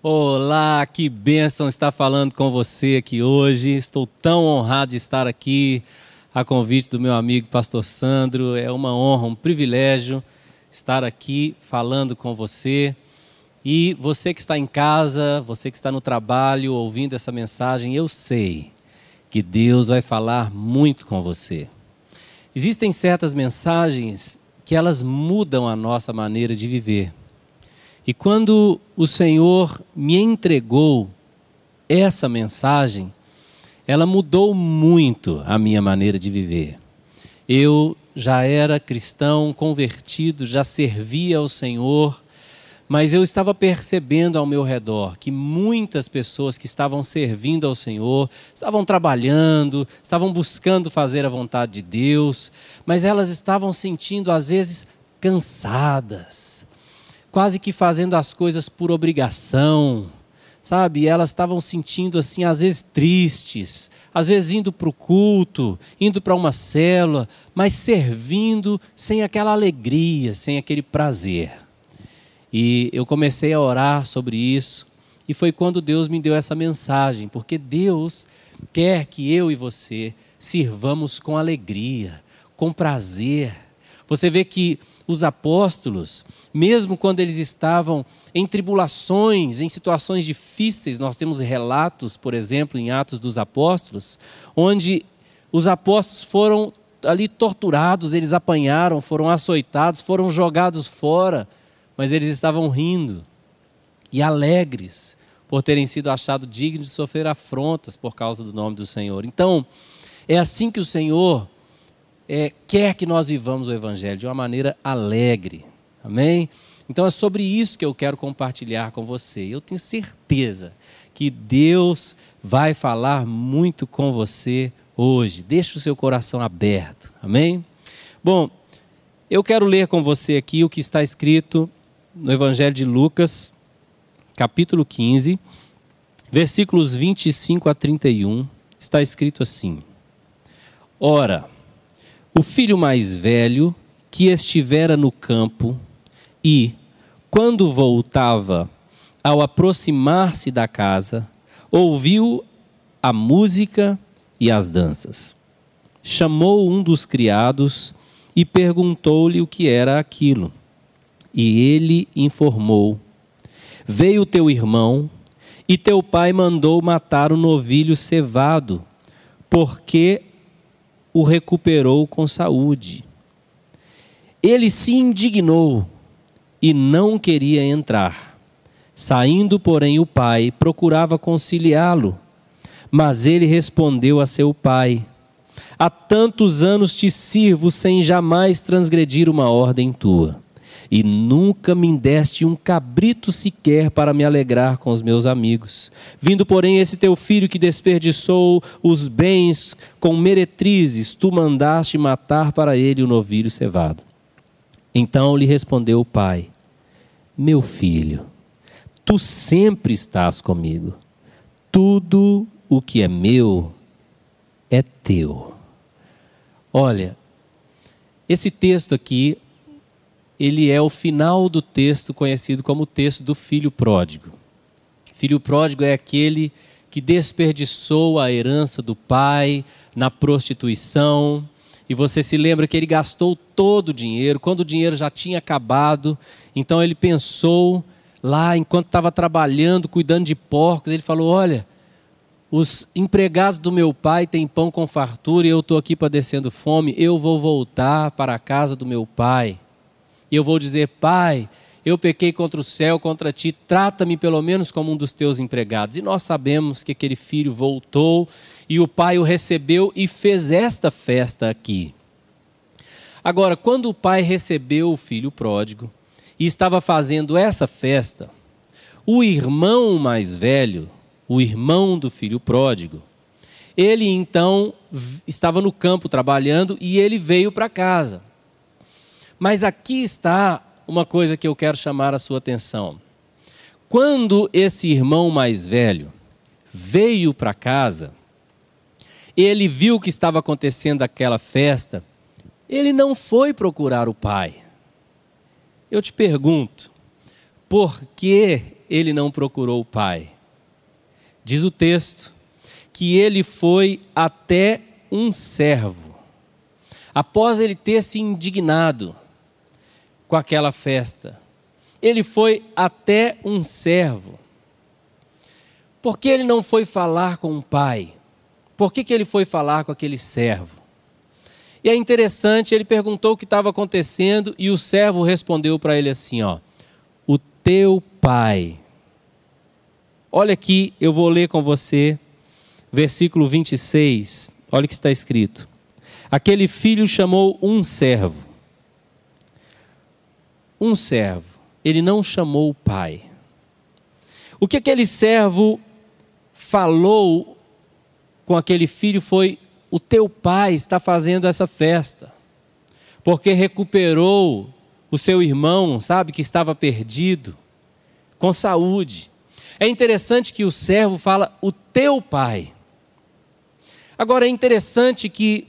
Olá, que bênção estar falando com você aqui hoje. Estou tão honrado de estar aqui a convite do meu amigo pastor Sandro. É uma honra, um privilégio estar aqui falando com você. E você que está em casa, você que está no trabalho, ouvindo essa mensagem, eu sei que Deus vai falar muito com você. Existem certas mensagens que elas mudam a nossa maneira de viver. E quando o Senhor me entregou essa mensagem, ela mudou muito a minha maneira de viver. Eu já era cristão, convertido, já servia ao Senhor, mas eu estava percebendo ao meu redor que muitas pessoas que estavam servindo ao Senhor, estavam trabalhando, estavam buscando fazer a vontade de Deus, mas elas estavam sentindo às vezes cansadas quase que fazendo as coisas por obrigação, sabe? Elas estavam sentindo assim, às vezes tristes, às vezes indo para o culto, indo para uma célula, mas servindo sem aquela alegria, sem aquele prazer. E eu comecei a orar sobre isso, e foi quando Deus me deu essa mensagem, porque Deus quer que eu e você sirvamos com alegria, com prazer. Você vê que os apóstolos, mesmo quando eles estavam em tribulações, em situações difíceis, nós temos relatos, por exemplo, em Atos dos Apóstolos, onde os apóstolos foram ali torturados, eles apanharam, foram açoitados, foram jogados fora, mas eles estavam rindo e alegres por terem sido achados dignos de sofrer afrontas por causa do nome do Senhor. Então, é assim que o Senhor é, quer que nós vivamos o Evangelho de uma maneira alegre. Amém? Então é sobre isso que eu quero compartilhar com você. Eu tenho certeza que Deus vai falar muito com você hoje. Deixe o seu coração aberto. Amém? Bom, eu quero ler com você aqui o que está escrito no Evangelho de Lucas, capítulo 15, versículos 25 a 31. Está escrito assim: Ora, o filho mais velho, que estivera no campo, e, quando voltava, ao aproximar-se da casa, ouviu a música e as danças. Chamou um dos criados e perguntou-lhe o que era aquilo. E ele informou: Veio teu irmão, e teu pai mandou matar o novilho cevado, porque o recuperou com saúde. Ele se indignou e não queria entrar. Saindo, porém, o pai procurava conciliá-lo, mas ele respondeu a seu pai: Há tantos anos te sirvo sem jamais transgredir uma ordem tua e nunca me deste um cabrito sequer para me alegrar com os meus amigos. Vindo, porém, esse teu filho que desperdiçou os bens com meretrizes, tu mandaste matar para ele o novilho cevado. Então lhe respondeu o pai: Meu filho, tu sempre estás comigo. Tudo o que é meu é teu. Olha, esse texto aqui ele é o final do texto conhecido como o texto do filho pródigo. Filho pródigo é aquele que desperdiçou a herança do pai na prostituição. E você se lembra que ele gastou todo o dinheiro, quando o dinheiro já tinha acabado. Então ele pensou lá, enquanto estava trabalhando, cuidando de porcos, ele falou: Olha, os empregados do meu pai têm pão com fartura e eu estou aqui padecendo fome, eu vou voltar para a casa do meu pai e eu vou dizer: Pai, eu pequei contra o céu, contra ti, trata-me pelo menos como um dos teus empregados. E nós sabemos que aquele filho voltou e o pai o recebeu e fez esta festa aqui. Agora, quando o pai recebeu o filho pródigo e estava fazendo essa festa, o irmão mais velho, o irmão do filho pródigo, ele então estava no campo trabalhando e ele veio para casa. Mas aqui está uma coisa que eu quero chamar a sua atenção. Quando esse irmão mais velho veio para casa, ele viu que estava acontecendo aquela festa, ele não foi procurar o pai. Eu te pergunto, por que ele não procurou o pai? Diz o texto que ele foi até um servo. Após ele ter se indignado com aquela festa, ele foi até um servo. Por que ele não foi falar com o pai? Por que, que ele foi falar com aquele servo? E é interessante, ele perguntou o que estava acontecendo e o servo respondeu para ele assim: ó, o teu pai. Olha aqui, eu vou ler com você, versículo 26. Olha o que está escrito. Aquele filho chamou um servo. Um servo. Ele não chamou o pai. O que aquele servo falou com aquele filho foi: o teu pai está fazendo essa festa, porque recuperou o seu irmão, sabe, que estava perdido, com saúde. É interessante que o servo fala: o teu pai. Agora é interessante que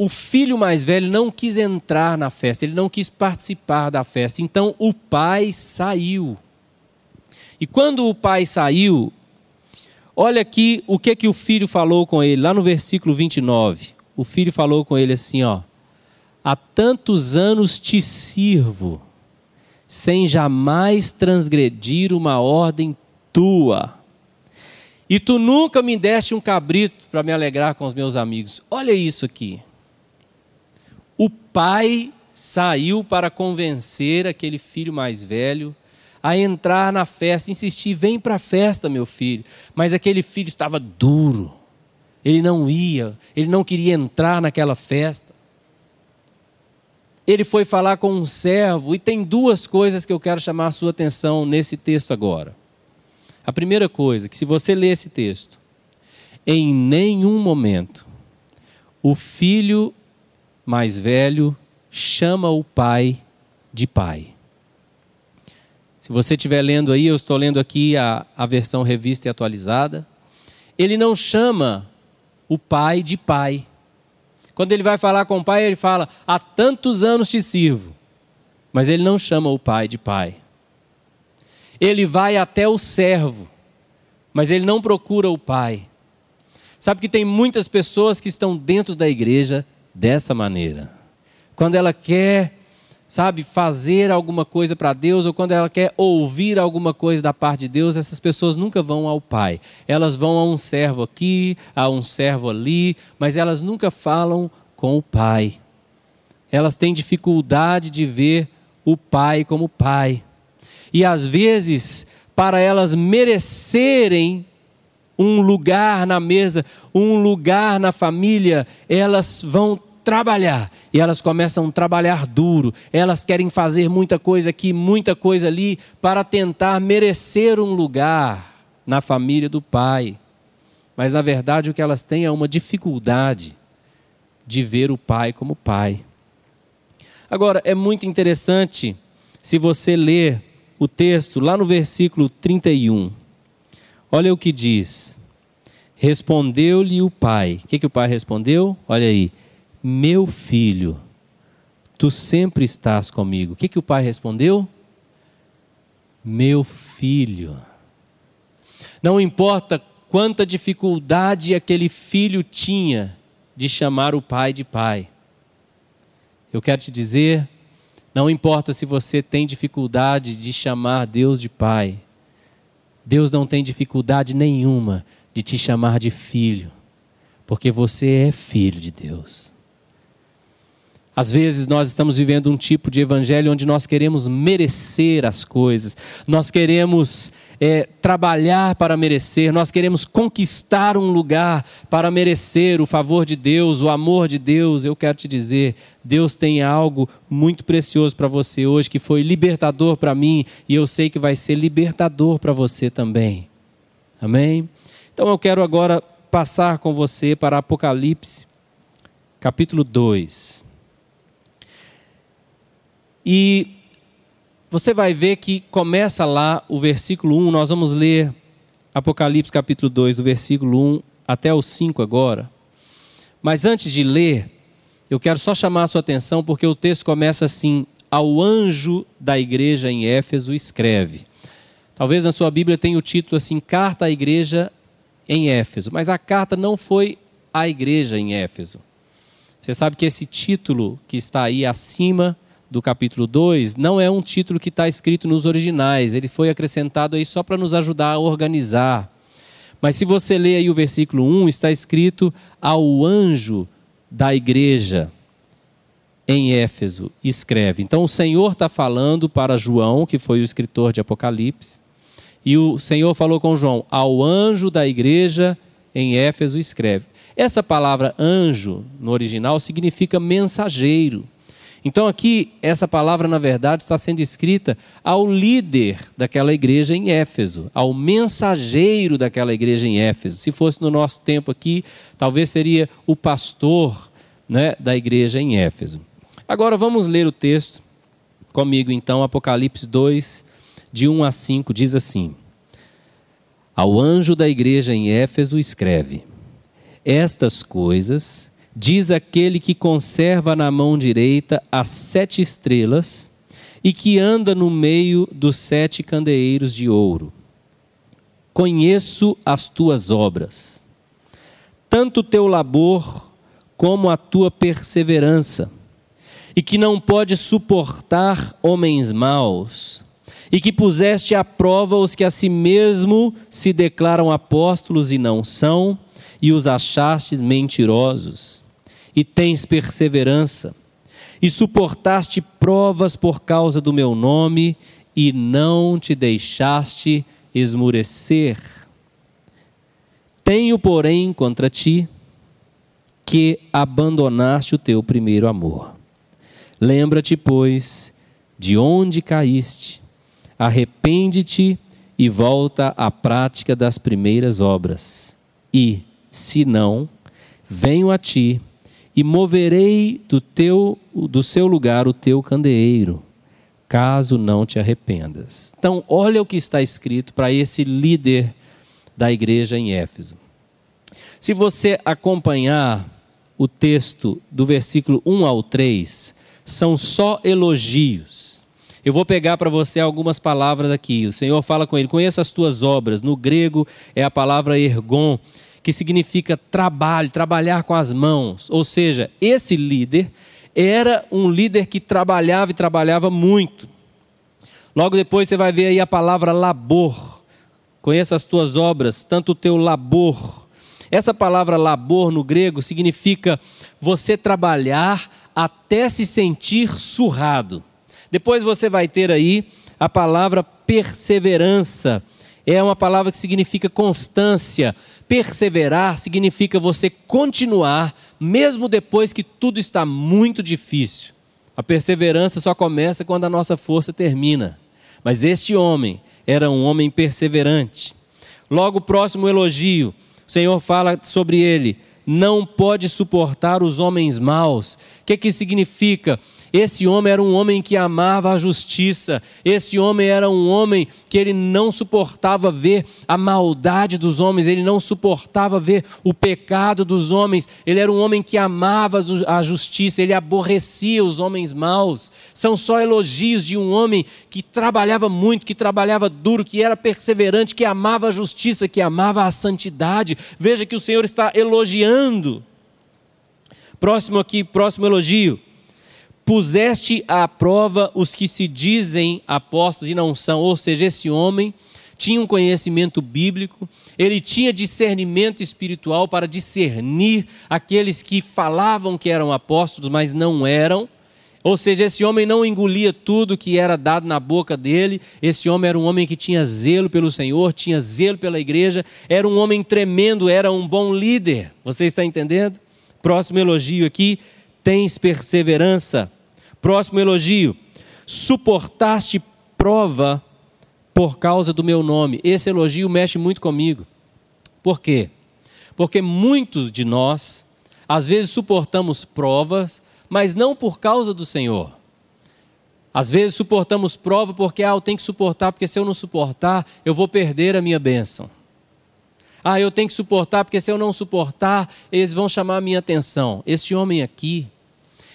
o filho mais velho não quis entrar na festa, ele não quis participar da festa. Então o pai saiu. E quando o pai saiu, olha aqui o que que o filho falou com ele, lá no versículo 29. O filho falou com ele assim, ó: Há tantos anos te sirvo, sem jamais transgredir uma ordem tua. E tu nunca me deste um cabrito para me alegrar com os meus amigos. Olha isso aqui. O pai saiu para convencer aquele filho mais velho a entrar na festa, insistir: vem para a festa, meu filho. Mas aquele filho estava duro, ele não ia, ele não queria entrar naquela festa. Ele foi falar com um servo, e tem duas coisas que eu quero chamar a sua atenção nesse texto agora. A primeira coisa, que se você ler esse texto, em nenhum momento o filho mais velho chama o pai de pai. Se você estiver lendo aí, eu estou lendo aqui a, a versão revista e atualizada. Ele não chama o pai de pai. Quando ele vai falar com o pai, ele fala: Há tantos anos te sirvo. Mas ele não chama o pai de pai. Ele vai até o servo, mas ele não procura o pai. Sabe que tem muitas pessoas que estão dentro da igreja dessa maneira. Quando ela quer, sabe, fazer alguma coisa para Deus ou quando ela quer ouvir alguma coisa da parte de Deus, essas pessoas nunca vão ao Pai. Elas vão a um servo aqui, a um servo ali, mas elas nunca falam com o Pai. Elas têm dificuldade de ver o Pai como Pai. E às vezes, para elas merecerem um lugar na mesa, um lugar na família, elas vão trabalhar e elas começam a trabalhar duro. Elas querem fazer muita coisa aqui, muita coisa ali, para tentar merecer um lugar na família do pai. Mas na verdade o que elas têm é uma dificuldade de ver o pai como pai. Agora, é muito interessante se você ler o texto lá no versículo 31. Olha o que diz. Respondeu-lhe o pai. O que, que o pai respondeu? Olha aí. Meu filho, tu sempre estás comigo. O que, que o pai respondeu? Meu filho. Não importa quanta dificuldade aquele filho tinha de chamar o pai de pai. Eu quero te dizer, não importa se você tem dificuldade de chamar Deus de pai. Deus não tem dificuldade nenhuma de te chamar de filho, porque você é filho de Deus. Às vezes nós estamos vivendo um tipo de evangelho onde nós queremos merecer as coisas, nós queremos é, trabalhar para merecer, nós queremos conquistar um lugar para merecer o favor de Deus, o amor de Deus. Eu quero te dizer, Deus tem algo muito precioso para você hoje que foi libertador para mim e eu sei que vai ser libertador para você também. Amém? Então eu quero agora passar com você para Apocalipse, capítulo 2. E você vai ver que começa lá o versículo 1, nós vamos ler Apocalipse capítulo 2, do versículo 1 até o 5 agora. Mas antes de ler, eu quero só chamar a sua atenção porque o texto começa assim: Ao anjo da igreja em Éfeso escreve. Talvez na sua Bíblia tenha o título assim: Carta à Igreja em Éfeso. Mas a carta não foi à igreja em Éfeso. Você sabe que esse título que está aí acima do capítulo 2 não é um título que está escrito nos originais, ele foi acrescentado aí só para nos ajudar a organizar. Mas se você ler aí o versículo 1, está escrito ao anjo da igreja em Éfeso, escreve. Então o Senhor está falando para João, que foi o escritor de Apocalipse, e o Senhor falou com João: ao anjo da igreja em Éfeso, escreve. Essa palavra anjo, no original, significa mensageiro. Então, aqui, essa palavra, na verdade, está sendo escrita ao líder daquela igreja em Éfeso, ao mensageiro daquela igreja em Éfeso. Se fosse no nosso tempo aqui, talvez seria o pastor né, da igreja em Éfeso. Agora, vamos ler o texto comigo, então, Apocalipse 2, de 1 a 5, diz assim: Ao anjo da igreja em Éfeso, escreve: Estas coisas diz aquele que conserva na mão direita as sete estrelas e que anda no meio dos sete candeeiros de ouro. Conheço as tuas obras, tanto o teu labor como a tua perseverança, e que não pode suportar homens maus, e que puseste à prova os que a si mesmo se declaram apóstolos e não são, e os achaste mentirosos e tens perseverança, e suportaste provas por causa do meu nome, e não te deixaste esmurecer. Tenho, porém, contra ti que abandonaste o teu primeiro amor. Lembra-te, pois, de onde caíste, arrepende-te e volta à prática das primeiras obras. E, se não, venho a ti e moverei do teu do seu lugar o teu candeeiro, caso não te arrependas. Então, olha o que está escrito para esse líder da igreja em Éfeso. Se você acompanhar o texto do versículo 1 ao 3, são só elogios. Eu vou pegar para você algumas palavras aqui. O Senhor fala com ele: Conheça as tuas obras. No grego é a palavra ergon, que significa trabalho, trabalhar com as mãos. Ou seja, esse líder era um líder que trabalhava e trabalhava muito. Logo depois você vai ver aí a palavra labor. Conheça as tuas obras, tanto o teu labor. Essa palavra labor no grego significa você trabalhar até se sentir surrado. Depois você vai ter aí a palavra perseverança. É uma palavra que significa constância, perseverar significa você continuar, mesmo depois que tudo está muito difícil. A perseverança só começa quando a nossa força termina. Mas este homem era um homem perseverante. Logo, próximo elogio, o Senhor fala sobre ele: não pode suportar os homens maus. O que, que significa? Esse homem era um homem que amava a justiça. Esse homem era um homem que ele não suportava ver a maldade dos homens, ele não suportava ver o pecado dos homens. Ele era um homem que amava a justiça, ele aborrecia os homens maus. São só elogios de um homem que trabalhava muito, que trabalhava duro, que era perseverante, que amava a justiça, que amava a santidade. Veja que o Senhor está elogiando. Próximo aqui, próximo elogio puseste à prova os que se dizem apóstolos e não são, ou seja, esse homem tinha um conhecimento bíblico, ele tinha discernimento espiritual para discernir aqueles que falavam que eram apóstolos, mas não eram. Ou seja, esse homem não engolia tudo que era dado na boca dele. Esse homem era um homem que tinha zelo pelo Senhor, tinha zelo pela igreja, era um homem tremendo, era um bom líder. Você está entendendo? Próximo elogio aqui: tens perseverança. Próximo elogio: suportaste prova por causa do meu nome. Esse elogio mexe muito comigo. Por quê? Porque muitos de nós, às vezes, suportamos provas, mas não por causa do Senhor. Às vezes suportamos prova porque ah, eu tenho que suportar, porque se eu não suportar, eu vou perder a minha bênção. Ah, eu tenho que suportar, porque se eu não suportar, eles vão chamar a minha atenção. Esse homem aqui,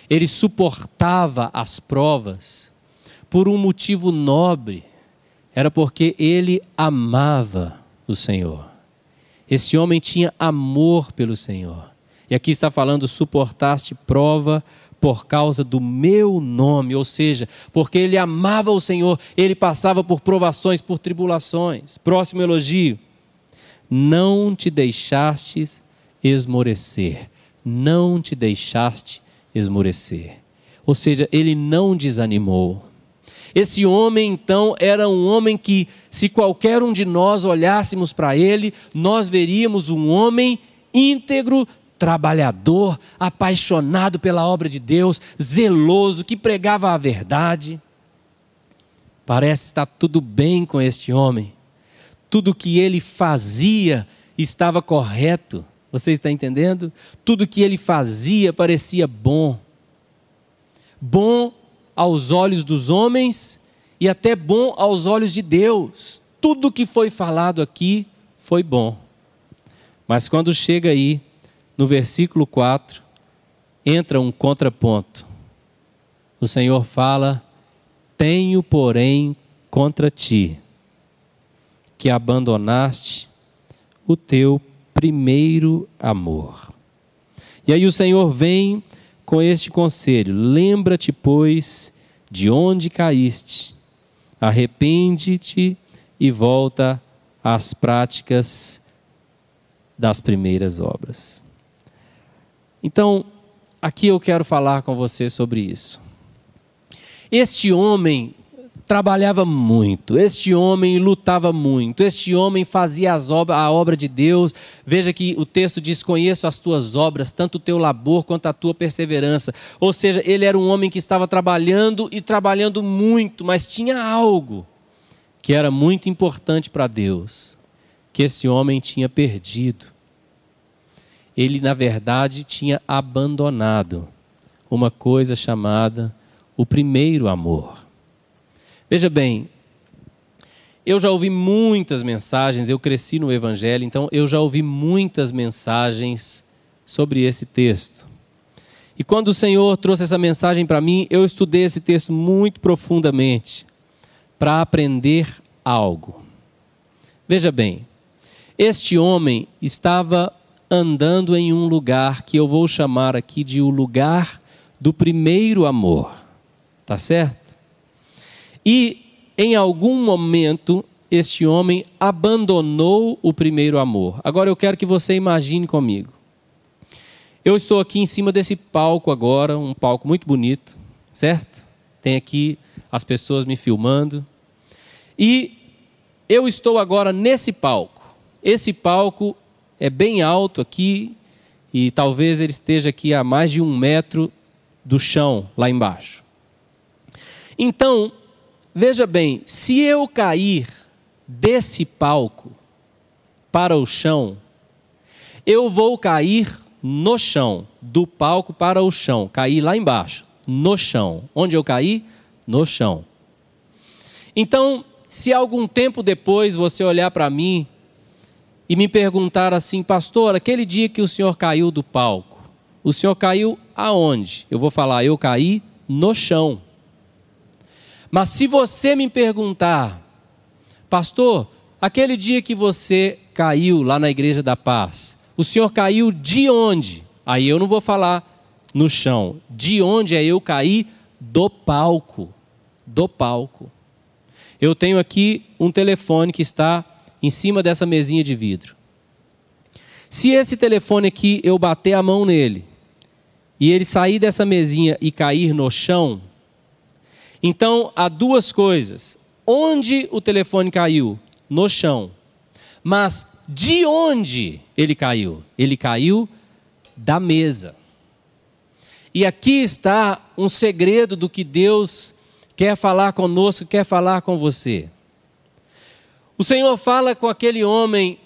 ele suportava as provas por um motivo nobre. era porque ele amava o Senhor. Esse homem tinha amor pelo Senhor. E aqui está falando: suportaste prova por causa do meu nome, ou seja, porque ele amava o Senhor, ele passava por provações, por tribulações. Próximo elogio: não te deixastes esmorecer, não te deixaste esmorecer. Ou seja, ele não desanimou. Esse homem, então, era um homem que, se qualquer um de nós olhássemos para ele, nós veríamos um homem íntegro, trabalhador, apaixonado pela obra de Deus, zeloso, que pregava a verdade. Parece estar tudo bem com este homem. Tudo que ele fazia estava correto. Você está entendendo? Tudo que ele fazia parecia bom. Bom aos olhos dos homens e até bom aos olhos de Deus. Tudo que foi falado aqui foi bom. Mas quando chega aí, no versículo 4, entra um contraponto. O Senhor fala: Tenho, porém, contra ti, que abandonaste o teu primeiro amor. E aí o Senhor vem com este conselho: lembra-te, pois, de onde caíste, arrepende-te e volta às práticas das primeiras obras. Então, aqui eu quero falar com você sobre isso. Este homem trabalhava muito, este homem lutava muito, este homem fazia obras, a obra de Deus. Veja que o texto diz: Conheço as tuas obras, tanto o teu labor quanto a tua perseverança. Ou seja, ele era um homem que estava trabalhando e trabalhando muito, mas tinha algo que era muito importante para Deus, que esse homem tinha perdido. Ele, na verdade, tinha abandonado uma coisa chamada o primeiro amor. Veja bem, eu já ouvi muitas mensagens, eu cresci no Evangelho, então eu já ouvi muitas mensagens sobre esse texto. E quando o Senhor trouxe essa mensagem para mim, eu estudei esse texto muito profundamente para aprender algo. Veja bem, este homem estava andando em um lugar que eu vou chamar aqui de o lugar do primeiro amor. Tá certo? E em algum momento este homem abandonou o primeiro amor. Agora eu quero que você imagine comigo. Eu estou aqui em cima desse palco agora, um palco muito bonito, certo? Tem aqui as pessoas me filmando. E eu estou agora nesse palco. Esse palco é bem alto aqui e talvez ele esteja aqui a mais de um metro do chão lá embaixo. Então, Veja bem, se eu cair desse palco para o chão, eu vou cair no chão, do palco para o chão, cair lá embaixo, no chão. Onde eu caí? No chão. Então, se algum tempo depois você olhar para mim e me perguntar assim, pastor, aquele dia que o senhor caiu do palco, o senhor caiu aonde? Eu vou falar, eu caí no chão. Mas se você me perguntar, pastor, aquele dia que você caiu lá na Igreja da Paz, o senhor caiu de onde? Aí eu não vou falar no chão. De onde é eu caí? Do palco. Do palco. Eu tenho aqui um telefone que está em cima dessa mesinha de vidro. Se esse telefone aqui eu bater a mão nele e ele sair dessa mesinha e cair no chão, então, há duas coisas. Onde o telefone caiu? No chão. Mas de onde ele caiu? Ele caiu da mesa. E aqui está um segredo do que Deus quer falar conosco, quer falar com você. O Senhor fala com aquele homem: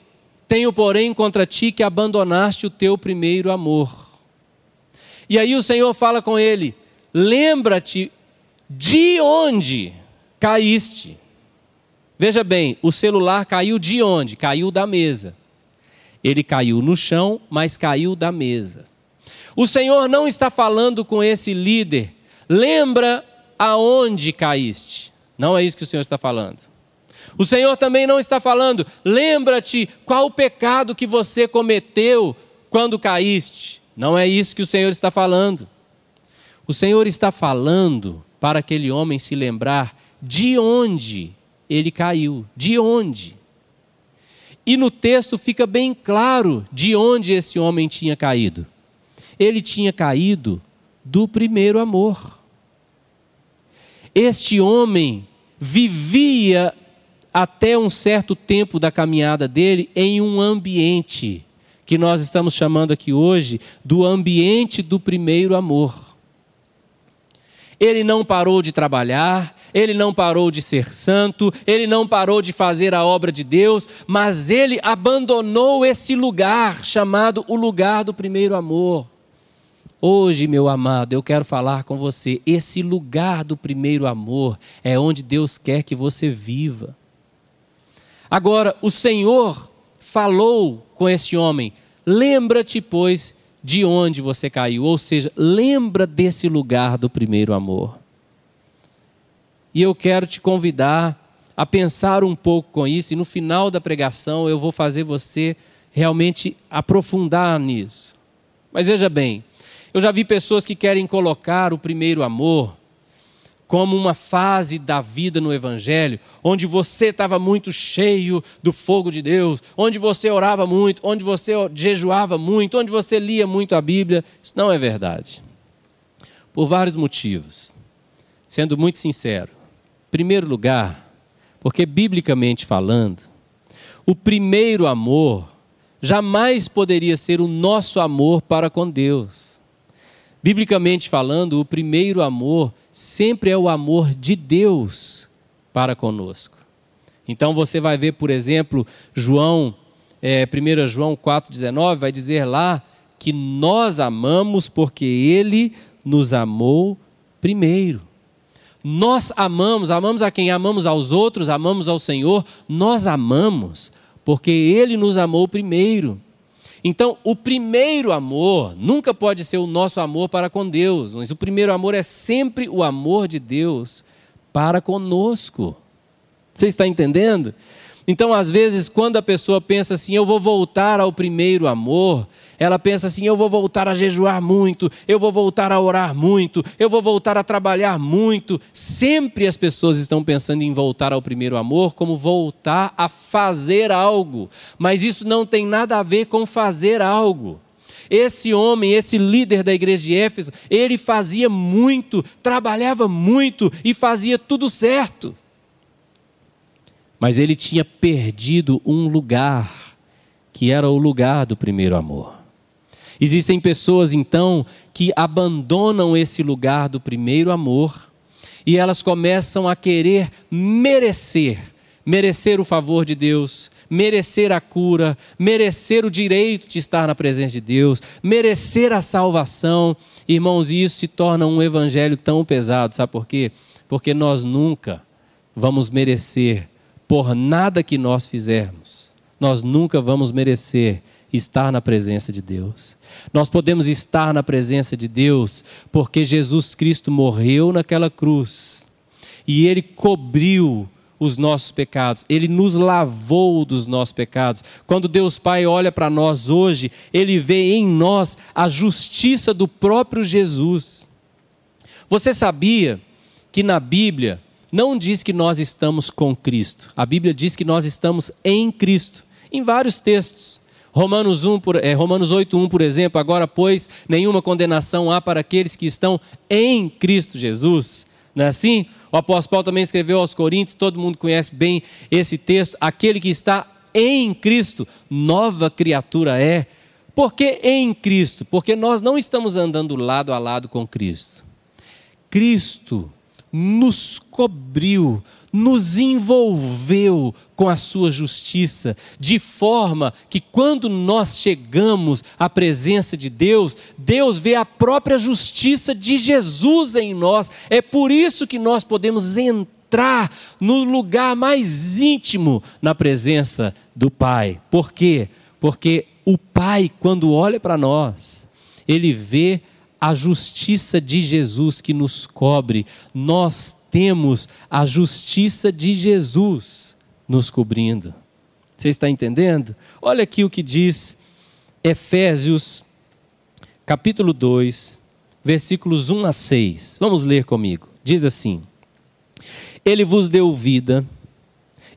Tenho, porém, contra ti que abandonaste o teu primeiro amor. E aí o Senhor fala com ele: Lembra-te de onde caíste? Veja bem, o celular caiu de onde? Caiu da mesa. Ele caiu no chão, mas caiu da mesa. O Senhor não está falando com esse líder. Lembra aonde caíste? Não é isso que o Senhor está falando. O Senhor também não está falando, lembra-te qual o pecado que você cometeu quando caíste. Não é isso que o Senhor está falando. O Senhor está falando para aquele homem se lembrar de onde ele caiu, de onde. E no texto fica bem claro de onde esse homem tinha caído. Ele tinha caído do primeiro amor. Este homem vivia até um certo tempo da caminhada dele em um ambiente que nós estamos chamando aqui hoje do ambiente do primeiro amor. Ele não parou de trabalhar, ele não parou de ser santo, ele não parou de fazer a obra de Deus, mas ele abandonou esse lugar chamado o lugar do primeiro amor. Hoje, meu amado, eu quero falar com você. Esse lugar do primeiro amor é onde Deus quer que você viva. Agora, o Senhor falou com esse homem: lembra-te, pois, de onde você caiu, ou seja, lembra desse lugar do primeiro amor. E eu quero te convidar a pensar um pouco com isso, e no final da pregação eu vou fazer você realmente aprofundar nisso. Mas veja bem, eu já vi pessoas que querem colocar o primeiro amor como uma fase da vida no Evangelho, onde você estava muito cheio do fogo de Deus, onde você orava muito, onde você jejuava muito, onde você lia muito a Bíblia. Isso não é verdade. Por vários motivos. Sendo muito sincero. Em primeiro lugar, porque biblicamente falando, o primeiro amor jamais poderia ser o nosso amor para com Deus. Biblicamente falando, o primeiro amor sempre é o amor de Deus para conosco. Então você vai ver, por exemplo, João, é, 1 João 4,19, vai dizer lá que nós amamos porque Ele nos amou primeiro. Nós amamos, amamos a quem? Amamos aos outros, amamos ao Senhor, nós amamos porque Ele nos amou primeiro. Então, o primeiro amor nunca pode ser o nosso amor para com Deus, mas o primeiro amor é sempre o amor de Deus para conosco. Você está entendendo? Então, às vezes, quando a pessoa pensa assim, eu vou voltar ao primeiro amor, ela pensa assim, eu vou voltar a jejuar muito, eu vou voltar a orar muito, eu vou voltar a trabalhar muito. Sempre as pessoas estão pensando em voltar ao primeiro amor como voltar a fazer algo, mas isso não tem nada a ver com fazer algo. Esse homem, esse líder da igreja de Éfeso, ele fazia muito, trabalhava muito e fazia tudo certo mas ele tinha perdido um lugar, que era o lugar do primeiro amor. Existem pessoas então que abandonam esse lugar do primeiro amor e elas começam a querer merecer, merecer o favor de Deus, merecer a cura, merecer o direito de estar na presença de Deus, merecer a salvação. Irmãos, isso se torna um evangelho tão pesado, sabe por quê? Porque nós nunca vamos merecer por nada que nós fizermos, nós nunca vamos merecer estar na presença de Deus. Nós podemos estar na presença de Deus porque Jesus Cristo morreu naquela cruz e ele cobriu os nossos pecados, ele nos lavou dos nossos pecados. Quando Deus Pai olha para nós hoje, ele vê em nós a justiça do próprio Jesus. Você sabia que na Bíblia não diz que nós estamos com Cristo. A Bíblia diz que nós estamos em Cristo, em vários textos. Romanos, 1, por, é, Romanos 8, 1, por exemplo, agora, pois, nenhuma condenação há para aqueles que estão em Cristo Jesus. Não é assim? O apóstolo Paulo também escreveu aos Coríntios, todo mundo conhece bem esse texto. Aquele que está em Cristo, nova criatura é. Por que em Cristo? Porque nós não estamos andando lado a lado com Cristo. Cristo nos cobriu, nos envolveu com a sua justiça, de forma que quando nós chegamos à presença de Deus, Deus vê a própria justiça de Jesus em nós. É por isso que nós podemos entrar no lugar mais íntimo na presença do Pai. Por quê? Porque o Pai, quando olha para nós, ele vê a justiça de Jesus que nos cobre. Nós temos a justiça de Jesus nos cobrindo. Você está entendendo? Olha aqui o que diz Efésios, capítulo 2, versículos 1 a 6. Vamos ler comigo. Diz assim: Ele vos deu vida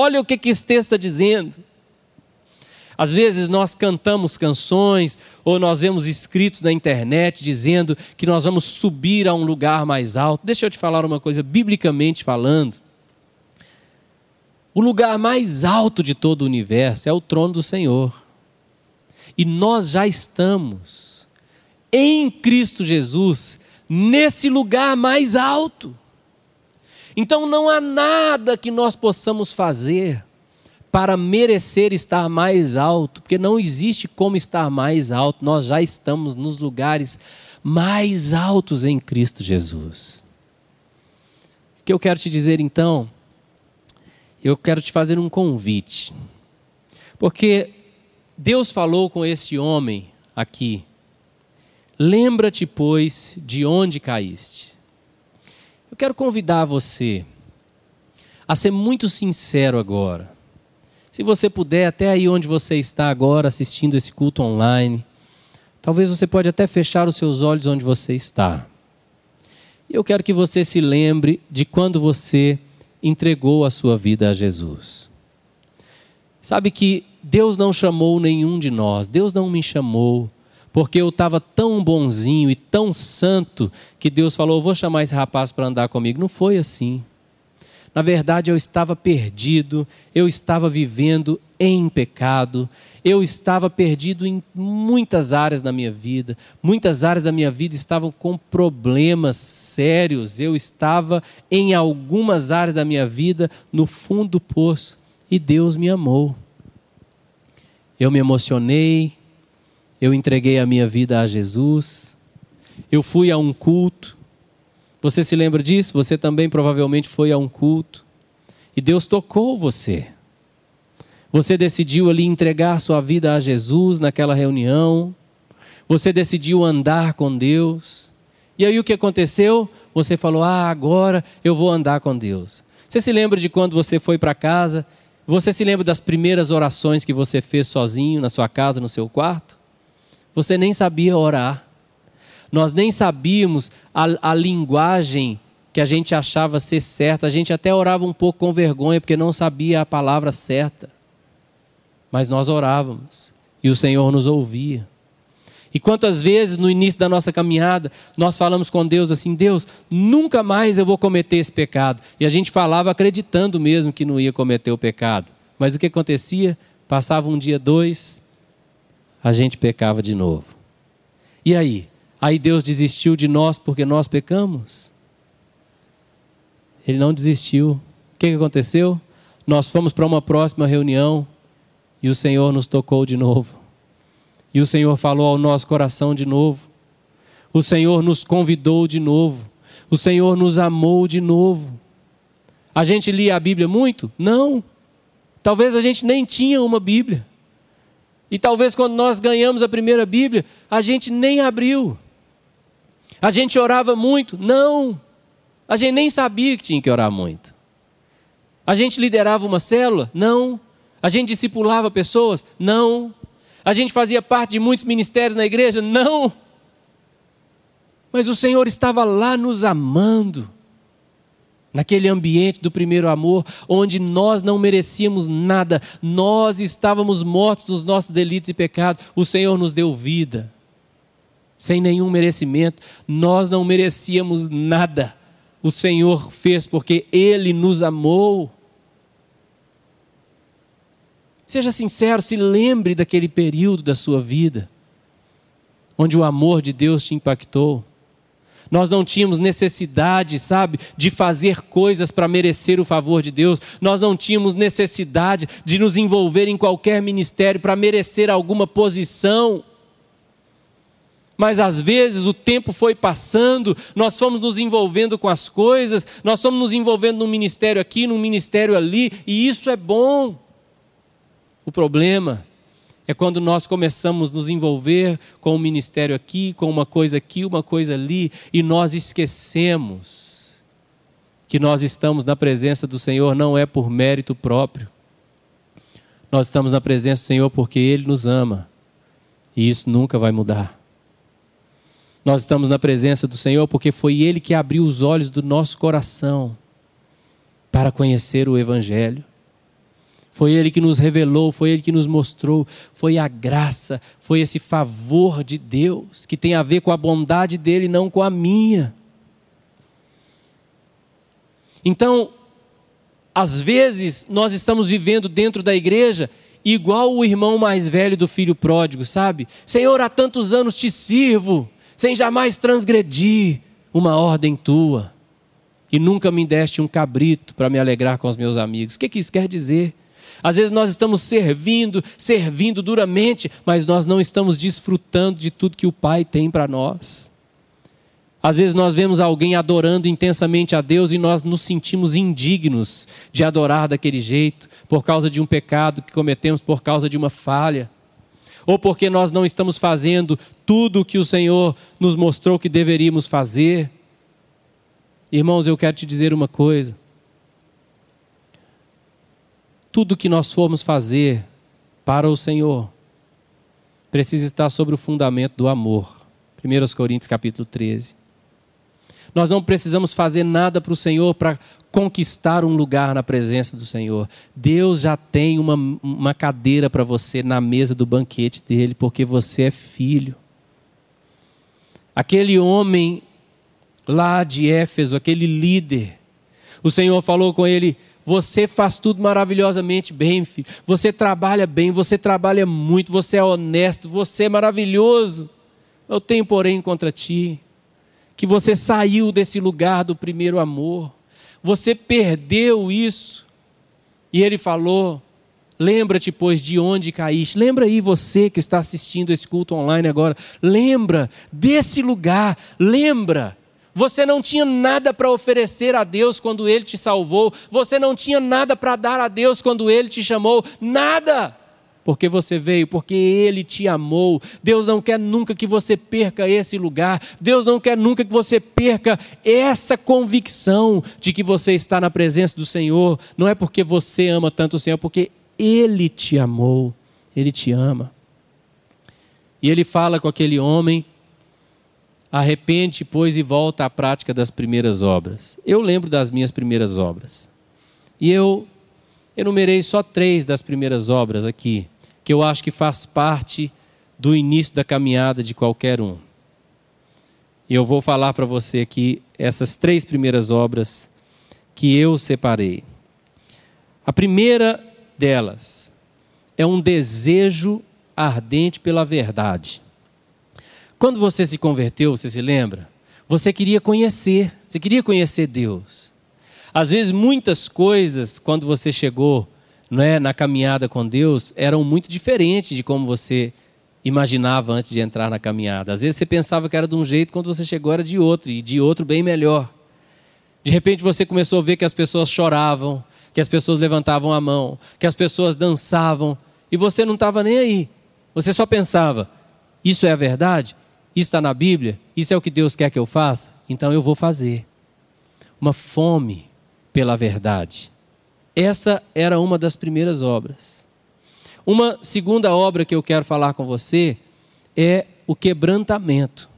Olha o que, que esse texto está dizendo. Às vezes nós cantamos canções ou nós vemos escritos na internet dizendo que nós vamos subir a um lugar mais alto. Deixa eu te falar uma coisa, biblicamente falando. O lugar mais alto de todo o universo é o trono do Senhor. E nós já estamos em Cristo Jesus, nesse lugar mais alto. Então não há nada que nós possamos fazer para merecer estar mais alto, porque não existe como estar mais alto, nós já estamos nos lugares mais altos em Cristo Jesus. O que eu quero te dizer então? Eu quero te fazer um convite, porque Deus falou com esse homem aqui. Lembra-te, pois, de onde caíste. Eu quero convidar você a ser muito sincero agora. Se você puder, até aí onde você está agora assistindo esse culto online, talvez você pode até fechar os seus olhos onde você está. E eu quero que você se lembre de quando você entregou a sua vida a Jesus. Sabe que Deus não chamou nenhum de nós, Deus não me chamou, porque eu estava tão bonzinho e tão santo que Deus falou: vou chamar esse rapaz para andar comigo. Não foi assim. Na verdade, eu estava perdido, eu estava vivendo em pecado, eu estava perdido em muitas áreas da minha vida, muitas áreas da minha vida estavam com problemas sérios, eu estava em algumas áreas da minha vida no fundo do poço e Deus me amou. Eu me emocionei, eu entreguei a minha vida a Jesus, eu fui a um culto. Você se lembra disso? Você também provavelmente foi a um culto. E Deus tocou você. Você decidiu ali entregar sua vida a Jesus naquela reunião. Você decidiu andar com Deus. E aí o que aconteceu? Você falou: Ah, agora eu vou andar com Deus. Você se lembra de quando você foi para casa? Você se lembra das primeiras orações que você fez sozinho na sua casa, no seu quarto? Você nem sabia orar. Nós nem sabíamos a, a linguagem que a gente achava ser certa. A gente até orava um pouco com vergonha, porque não sabia a palavra certa. Mas nós orávamos e o Senhor nos ouvia. E quantas vezes no início da nossa caminhada nós falamos com Deus assim: Deus, nunca mais eu vou cometer esse pecado. E a gente falava acreditando mesmo que não ia cometer o pecado. Mas o que acontecia? Passava um dia, dois, a gente pecava de novo. E aí? Aí Deus desistiu de nós porque nós pecamos? Ele não desistiu. O que aconteceu? Nós fomos para uma próxima reunião e o Senhor nos tocou de novo. E o Senhor falou ao nosso coração de novo. O Senhor nos convidou de novo. O Senhor nos amou de novo. A gente lia a Bíblia muito? Não. Talvez a gente nem tinha uma Bíblia. E talvez quando nós ganhamos a primeira Bíblia, a gente nem abriu. A gente orava muito? Não. A gente nem sabia que tinha que orar muito. A gente liderava uma célula? Não. A gente discipulava pessoas? Não. A gente fazia parte de muitos ministérios na igreja? Não. Mas o Senhor estava lá nos amando naquele ambiente do primeiro amor, onde nós não merecíamos nada, nós estávamos mortos nos nossos delitos e pecados, o Senhor nos deu vida, sem nenhum merecimento, nós não merecíamos nada, o Senhor fez porque Ele nos amou. Seja sincero, se lembre daquele período da sua vida, onde o amor de Deus te impactou. Nós não tínhamos necessidade, sabe, de fazer coisas para merecer o favor de Deus. Nós não tínhamos necessidade de nos envolver em qualquer ministério para merecer alguma posição. Mas às vezes o tempo foi passando, nós fomos nos envolvendo com as coisas, nós fomos nos envolvendo num ministério aqui, num ministério ali, e isso é bom. O problema é quando nós começamos a nos envolver com um ministério aqui, com uma coisa aqui, uma coisa ali, e nós esquecemos que nós estamos na presença do Senhor não é por mérito próprio. Nós estamos na presença do Senhor porque Ele nos ama. E isso nunca vai mudar. Nós estamos na presença do Senhor porque foi Ele que abriu os olhos do nosso coração para conhecer o Evangelho. Foi Ele que nos revelou, foi Ele que nos mostrou, foi a graça, foi esse favor de Deus, que tem a ver com a bondade dele, não com a minha. Então, às vezes, nós estamos vivendo dentro da igreja igual o irmão mais velho do filho pródigo, sabe? Senhor, há tantos anos te sirvo, sem jamais transgredir uma ordem tua, e nunca me deste um cabrito para me alegrar com os meus amigos. O que, que isso quer dizer? Às vezes nós estamos servindo, servindo duramente, mas nós não estamos desfrutando de tudo que o Pai tem para nós. Às vezes nós vemos alguém adorando intensamente a Deus e nós nos sentimos indignos de adorar daquele jeito, por causa de um pecado que cometemos, por causa de uma falha, ou porque nós não estamos fazendo tudo o que o Senhor nos mostrou que deveríamos fazer. Irmãos, eu quero te dizer uma coisa tudo que nós formos fazer para o Senhor precisa estar sobre o fundamento do amor. 1 Coríntios capítulo 13. Nós não precisamos fazer nada para o Senhor para conquistar um lugar na presença do Senhor. Deus já tem uma, uma cadeira para você na mesa do banquete dele, porque você é filho. Aquele homem lá de Éfeso, aquele líder, o Senhor falou com ele: você faz tudo maravilhosamente bem, filho. Você trabalha bem, você trabalha muito, você é honesto, você é maravilhoso. Eu tenho, porém, contra ti que você saiu desse lugar do primeiro amor. Você perdeu isso. E ele falou: Lembra-te, pois, de onde caíste. Lembra aí você que está assistindo esse culto online agora. Lembra desse lugar. Lembra você não tinha nada para oferecer a Deus quando Ele te salvou. Você não tinha nada para dar a Deus quando Ele te chamou. Nada! Porque você veio, porque Ele te amou. Deus não quer nunca que você perca esse lugar. Deus não quer nunca que você perca essa convicção de que você está na presença do Senhor. Não é porque você ama tanto o Senhor, é porque Ele te amou. Ele te ama. E ele fala com aquele homem Arrepende, pois, e volta à prática das primeiras obras. Eu lembro das minhas primeiras obras. E eu enumerei só três das primeiras obras aqui, que eu acho que faz parte do início da caminhada de qualquer um. E eu vou falar para você aqui essas três primeiras obras que eu separei. A primeira delas é um desejo ardente pela verdade. Quando você se converteu, você se lembra? Você queria conhecer, você queria conhecer Deus. Às vezes, muitas coisas, quando você chegou não é, na caminhada com Deus, eram muito diferentes de como você imaginava antes de entrar na caminhada. Às vezes você pensava que era de um jeito, quando você chegou era de outro, e de outro bem melhor. De repente você começou a ver que as pessoas choravam, que as pessoas levantavam a mão, que as pessoas dançavam, e você não estava nem aí. Você só pensava: isso é a verdade? Isso está na Bíblia? Isso é o que Deus quer que eu faça? Então eu vou fazer. Uma fome pela verdade. Essa era uma das primeiras obras. Uma segunda obra que eu quero falar com você é o quebrantamento.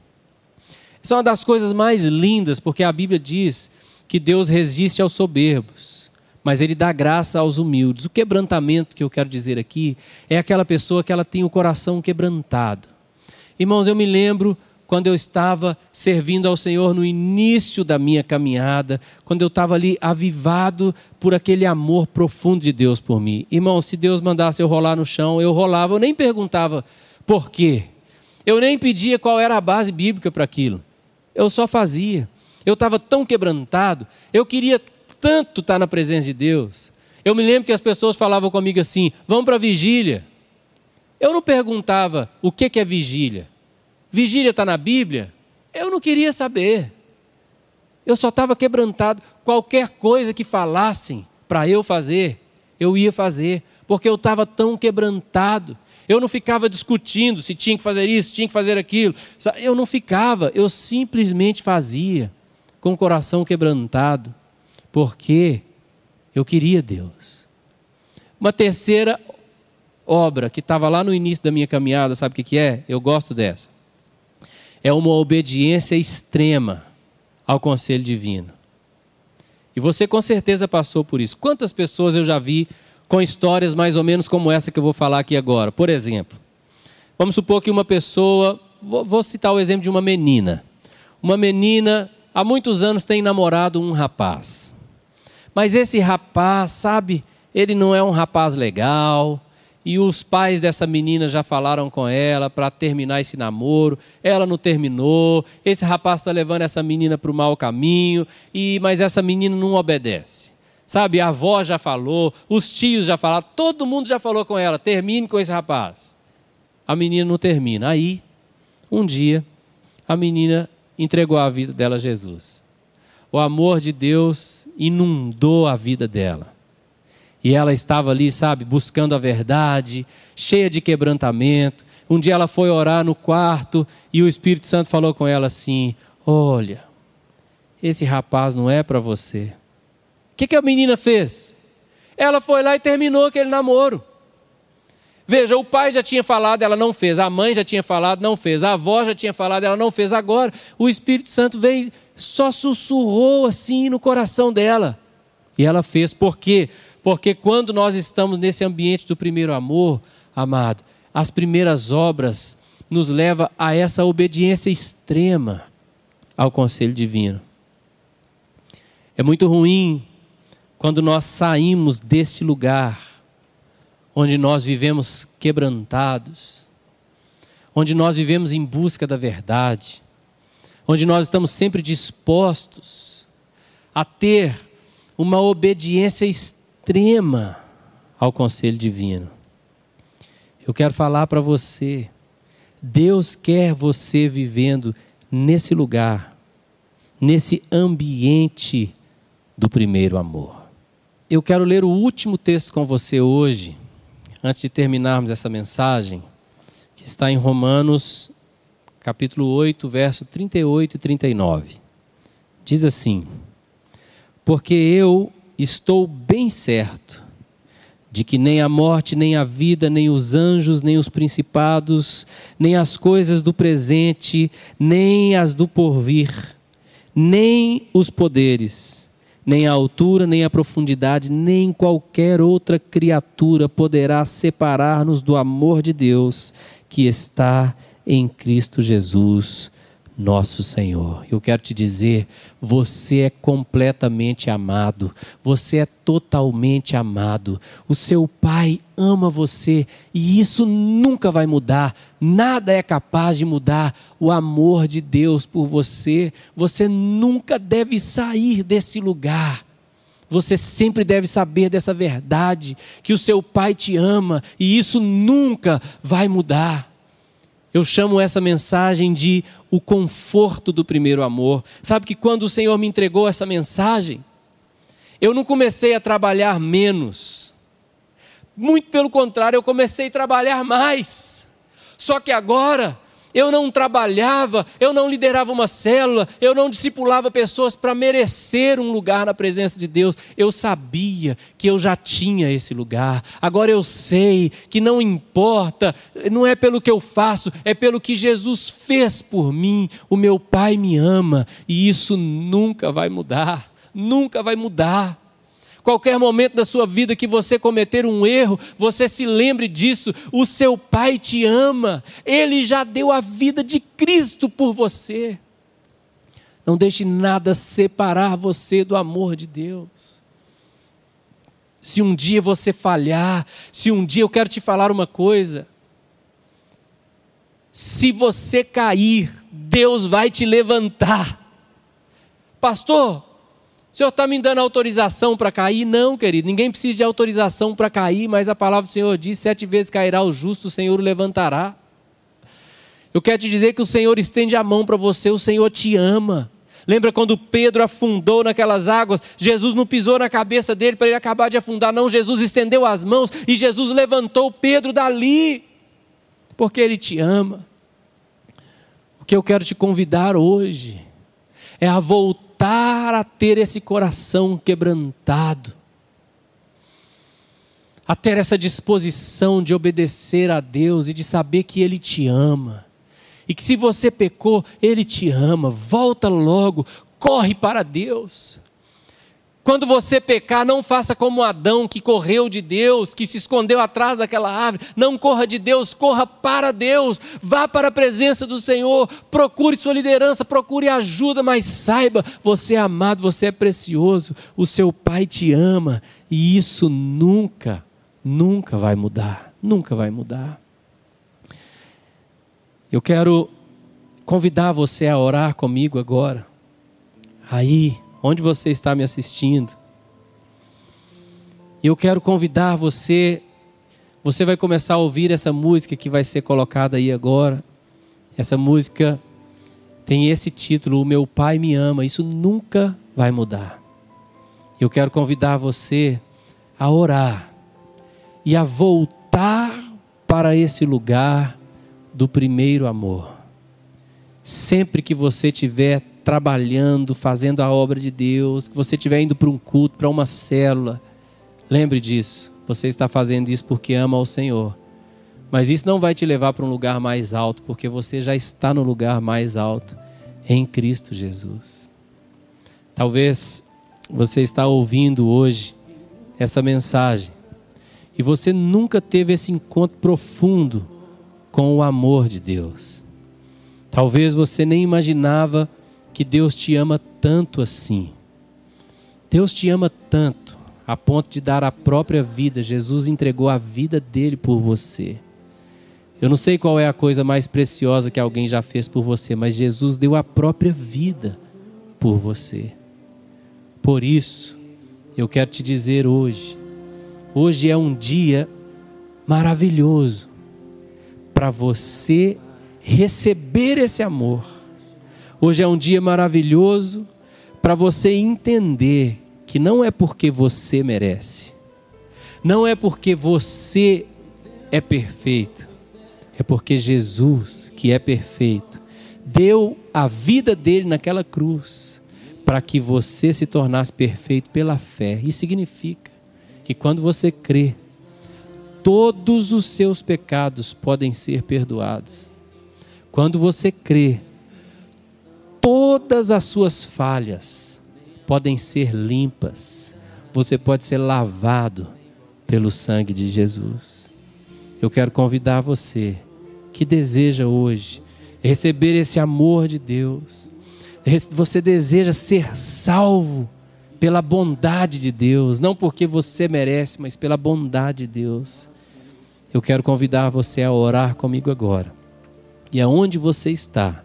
Essa é uma das coisas mais lindas, porque a Bíblia diz que Deus resiste aos soberbos, mas Ele dá graça aos humildes. O quebrantamento que eu quero dizer aqui é aquela pessoa que ela tem o coração quebrantado. Irmãos, eu me lembro quando eu estava servindo ao Senhor no início da minha caminhada, quando eu estava ali avivado por aquele amor profundo de Deus por mim. Irmão, se Deus mandasse eu rolar no chão, eu rolava, eu nem perguntava por quê. Eu nem pedia qual era a base bíblica para aquilo. Eu só fazia. Eu estava tão quebrantado, eu queria tanto estar na presença de Deus. Eu me lembro que as pessoas falavam comigo assim: vamos para a vigília. Eu não perguntava o que é vigília. Vigília está na Bíblia? Eu não queria saber. Eu só estava quebrantado. Qualquer coisa que falassem para eu fazer, eu ia fazer, porque eu estava tão quebrantado. Eu não ficava discutindo se tinha que fazer isso, tinha que fazer aquilo. Eu não ficava, eu simplesmente fazia com o coração quebrantado, porque eu queria Deus. Uma terceira obra que estava lá no início da minha caminhada, sabe o que é? Eu gosto dessa é uma obediência extrema ao conselho divino. E você com certeza passou por isso. Quantas pessoas eu já vi com histórias mais ou menos como essa que eu vou falar aqui agora? Por exemplo, vamos supor que uma pessoa, vou citar o exemplo de uma menina. Uma menina há muitos anos tem namorado um rapaz. Mas esse rapaz, sabe, ele não é um rapaz legal, e os pais dessa menina já falaram com ela para terminar esse namoro. Ela não terminou. Esse rapaz está levando essa menina para o mau caminho, e mas essa menina não obedece. Sabe, a avó já falou, os tios já falaram, todo mundo já falou com ela: termine com esse rapaz. A menina não termina. Aí, um dia, a menina entregou a vida dela a Jesus. O amor de Deus inundou a vida dela. E ela estava ali, sabe, buscando a verdade, cheia de quebrantamento. Um dia ela foi orar no quarto e o Espírito Santo falou com ela assim: Olha, esse rapaz não é para você. O que, que a menina fez? Ela foi lá e terminou aquele namoro. Veja, o pai já tinha falado, ela não fez. A mãe já tinha falado, não fez. A avó já tinha falado, ela não fez. Agora, o Espírito Santo veio, só sussurrou assim no coração dela. E ela fez. Por quê? Porque quando nós estamos nesse ambiente do primeiro amor, amado, as primeiras obras nos levam a essa obediência extrema ao conselho divino. É muito ruim quando nós saímos desse lugar onde nós vivemos quebrantados, onde nós vivemos em busca da verdade, onde nós estamos sempre dispostos a ter uma obediência extrema extrema ao conselho divino. Eu quero falar para você, Deus quer você vivendo nesse lugar, nesse ambiente do primeiro amor. Eu quero ler o último texto com você hoje, antes de terminarmos essa mensagem, que está em Romanos, capítulo 8, verso 38 e 39. Diz assim: Porque eu estou bem certo de que nem a morte, nem a vida, nem os anjos, nem os principados, nem as coisas do presente, nem as do porvir, nem os poderes, nem a altura, nem a profundidade, nem qualquer outra criatura poderá separar-nos do amor de Deus que está em Cristo Jesus, nosso Senhor. Eu quero te dizer, você é completamente amado, você é totalmente amado. O seu Pai ama você e isso nunca vai mudar. Nada é capaz de mudar o amor de Deus por você. Você nunca deve sair desse lugar. Você sempre deve saber dessa verdade, que o seu Pai te ama e isso nunca vai mudar. Eu chamo essa mensagem de o conforto do primeiro amor. Sabe que quando o Senhor me entregou essa mensagem, eu não comecei a trabalhar menos. Muito pelo contrário, eu comecei a trabalhar mais. Só que agora eu não trabalhava, eu não liderava uma célula, eu não discipulava pessoas para merecer um lugar na presença de Deus. Eu sabia que eu já tinha esse lugar. Agora eu sei que não importa, não é pelo que eu faço, é pelo que Jesus fez por mim. O meu Pai me ama e isso nunca vai mudar nunca vai mudar. Qualquer momento da sua vida que você cometer um erro, você se lembre disso. O seu Pai te ama, ele já deu a vida de Cristo por você. Não deixe nada separar você do amor de Deus. Se um dia você falhar, se um dia eu quero te falar uma coisa, se você cair, Deus vai te levantar. Pastor, o senhor está me dando autorização para cair? Não, querido, ninguém precisa de autorização para cair, mas a palavra do Senhor diz: sete vezes cairá o justo, o Senhor o levantará. Eu quero te dizer que o Senhor estende a mão para você, o Senhor te ama. Lembra quando Pedro afundou naquelas águas? Jesus não pisou na cabeça dele para ele acabar de afundar, não. Jesus estendeu as mãos e Jesus levantou Pedro dali, porque ele te ama. O que eu quero te convidar hoje é a voltar a ter esse coração quebrantado, a ter essa disposição de obedecer a Deus e de saber que Ele te ama e que se você pecou, Ele te ama. Volta logo, corre para Deus. Quando você pecar, não faça como Adão que correu de Deus, que se escondeu atrás daquela árvore. Não corra de Deus, corra para Deus. Vá para a presença do Senhor. Procure sua liderança, procure ajuda, mas saiba, você é amado, você é precioso. O seu Pai te ama e isso nunca, nunca vai mudar. Nunca vai mudar. Eu quero convidar você a orar comigo agora. Aí, onde você está me assistindo. E eu quero convidar você. Você vai começar a ouvir essa música que vai ser colocada aí agora. Essa música tem esse título: O meu Pai me ama. Isso nunca vai mudar. Eu quero convidar você a orar e a voltar para esse lugar do primeiro amor. Sempre que você estiver trabalhando, fazendo a obra de Deus, que você estiver indo para um culto, para uma célula, lembre disso. Você está fazendo isso porque ama ao Senhor. Mas isso não vai te levar para um lugar mais alto, porque você já está no lugar mais alto em Cristo Jesus. Talvez você está ouvindo hoje essa mensagem e você nunca teve esse encontro profundo com o amor de Deus. Talvez você nem imaginava que Deus te ama tanto assim. Deus te ama tanto, a ponto de dar a própria vida. Jesus entregou a vida dele por você. Eu não sei qual é a coisa mais preciosa que alguém já fez por você, mas Jesus deu a própria vida por você. Por isso, eu quero te dizer hoje: hoje é um dia maravilhoso para você receber esse amor. Hoje é um dia maravilhoso para você entender que não é porque você merece, não é porque você é perfeito, é porque Jesus, que é perfeito, deu a vida dele naquela cruz para que você se tornasse perfeito pela fé. Isso significa que quando você crê, todos os seus pecados podem ser perdoados. Quando você crê, todas as suas falhas podem ser limpas. Você pode ser lavado pelo sangue de Jesus. Eu quero convidar você que deseja hoje receber esse amor de Deus. Você deseja ser salvo pela bondade de Deus, não porque você merece, mas pela bondade de Deus. Eu quero convidar você a orar comigo agora. E aonde você está,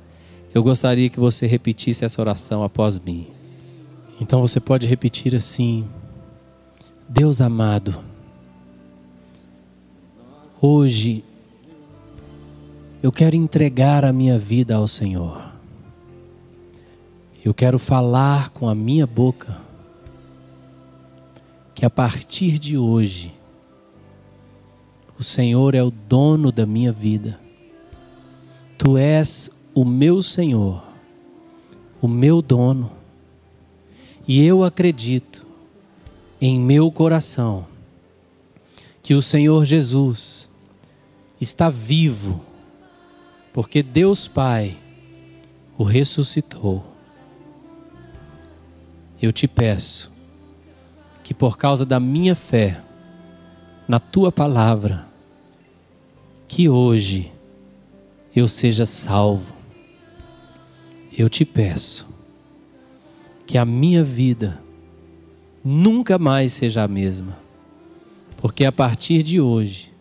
eu gostaria que você repetisse essa oração após mim. Então você pode repetir assim: Deus amado, hoje eu quero entregar a minha vida ao Senhor. Eu quero falar com a minha boca que a partir de hoje, o Senhor é o dono da minha vida. Tu és o meu Senhor, o meu dono. E eu acredito em meu coração que o Senhor Jesus está vivo, porque Deus Pai o ressuscitou. eu te peço que por causa da minha fé na tua palavra, que hoje eu seja salvo. Eu te peço que a minha vida nunca mais seja a mesma, porque a partir de hoje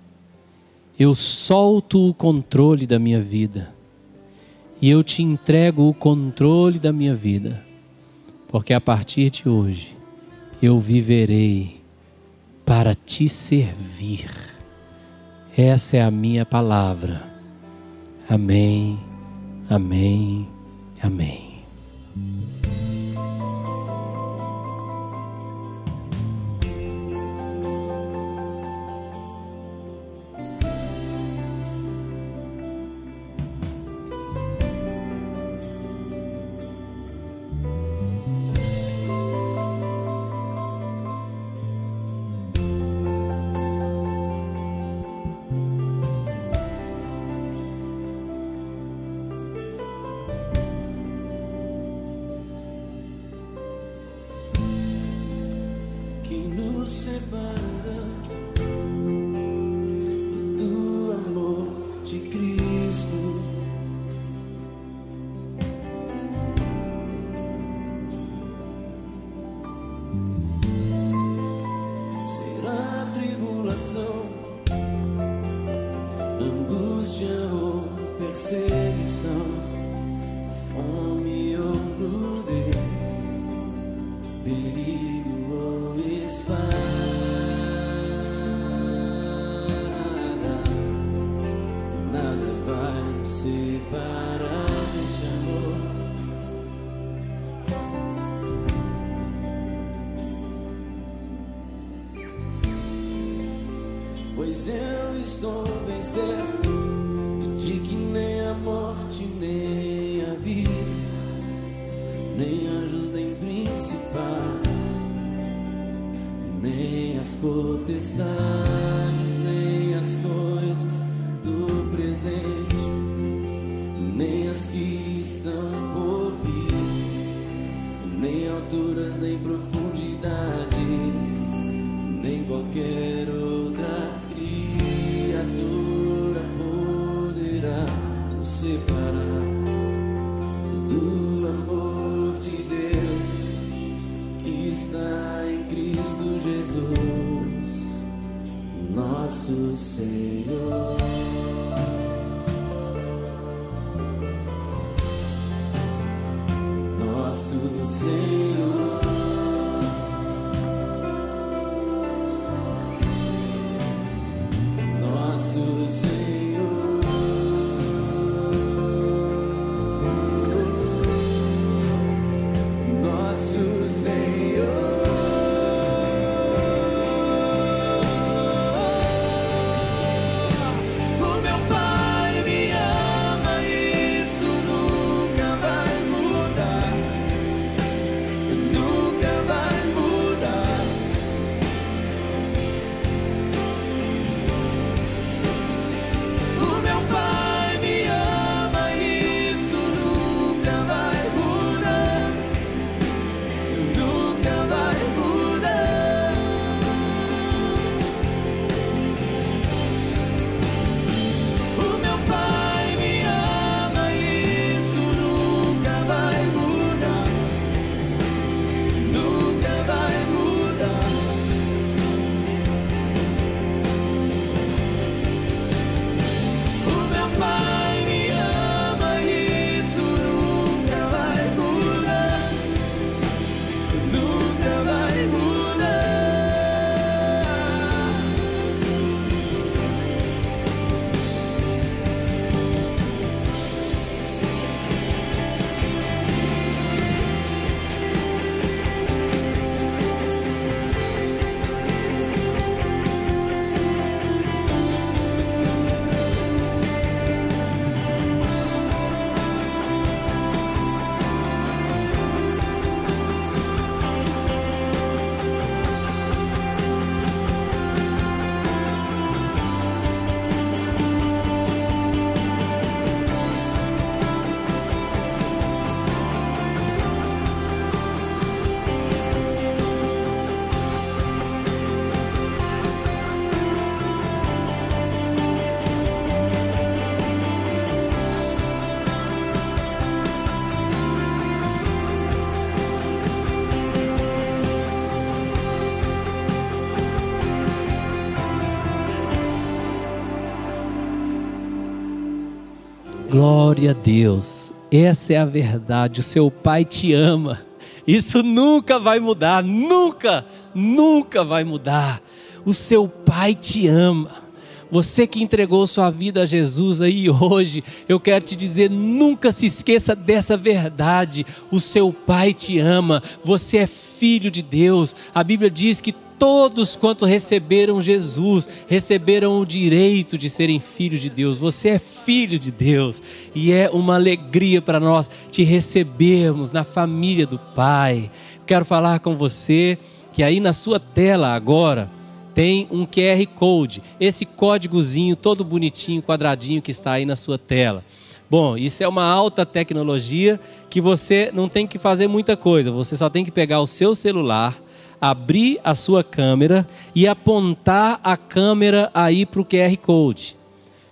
eu solto o controle da minha vida e eu te entrego o controle da minha vida, porque a partir de hoje eu viverei para te servir. Essa é a minha palavra. Amém, amém, amém. nos separa do amor de Cristo. Cristo. Sing. Glória a Deus. Essa é a verdade. O seu pai te ama. Isso nunca vai mudar, nunca, nunca vai mudar. O seu pai te ama. Você que entregou sua vida a Jesus aí hoje, eu quero te dizer: nunca se esqueça dessa verdade. O seu Pai te ama, você é filho de Deus. A Bíblia diz que todos quanto receberam Jesus, receberam o direito de serem filhos de Deus. Você é filho de Deus e é uma alegria para nós te recebermos na família do Pai. Quero falar com você que aí na sua tela agora tem um QR Code, esse códigozinho todo bonitinho, quadradinho que está aí na sua tela. Bom, isso é uma alta tecnologia que você não tem que fazer muita coisa, você só tem que pegar o seu celular, abrir a sua câmera e apontar a câmera aí para o QR Code.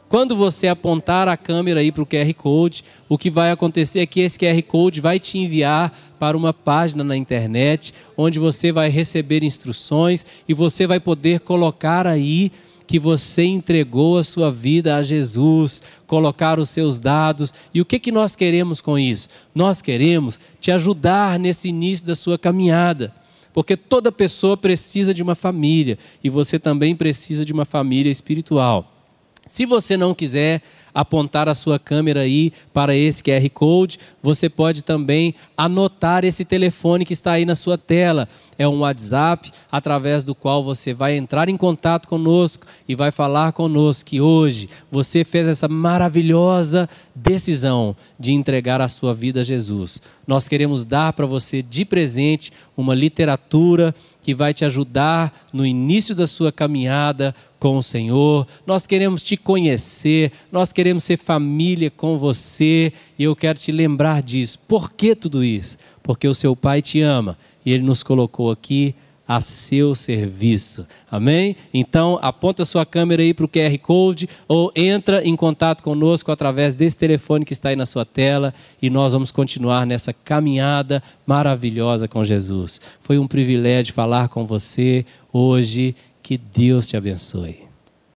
Quando você apontar a câmera aí para o QR Code, o que vai acontecer é que esse QR Code vai te enviar para uma página na internet, onde você vai receber instruções e você vai poder colocar aí que você entregou a sua vida a Jesus, colocar os seus dados. E o que, que nós queremos com isso? Nós queremos te ajudar nesse início da sua caminhada. Porque toda pessoa precisa de uma família e você também precisa de uma família espiritual. Se você não quiser apontar a sua câmera aí para esse QR Code, você pode também anotar esse telefone que está aí na sua tela. É um WhatsApp através do qual você vai entrar em contato conosco e vai falar conosco que hoje você fez essa maravilhosa decisão de entregar a sua vida a Jesus. Nós queremos dar para você de presente uma literatura que vai te ajudar no início da sua caminhada com o Senhor. Nós queremos te conhecer, nós queremos ser família com você e eu quero te lembrar disso. Por que tudo isso? Porque o seu Pai te ama e ele nos colocou aqui a seu serviço. Amém? Então, aponta sua câmera aí para o QR Code ou entra em contato conosco através desse telefone que está aí na sua tela e nós vamos continuar nessa caminhada maravilhosa com Jesus. Foi um privilégio falar com você hoje. Que Deus te abençoe.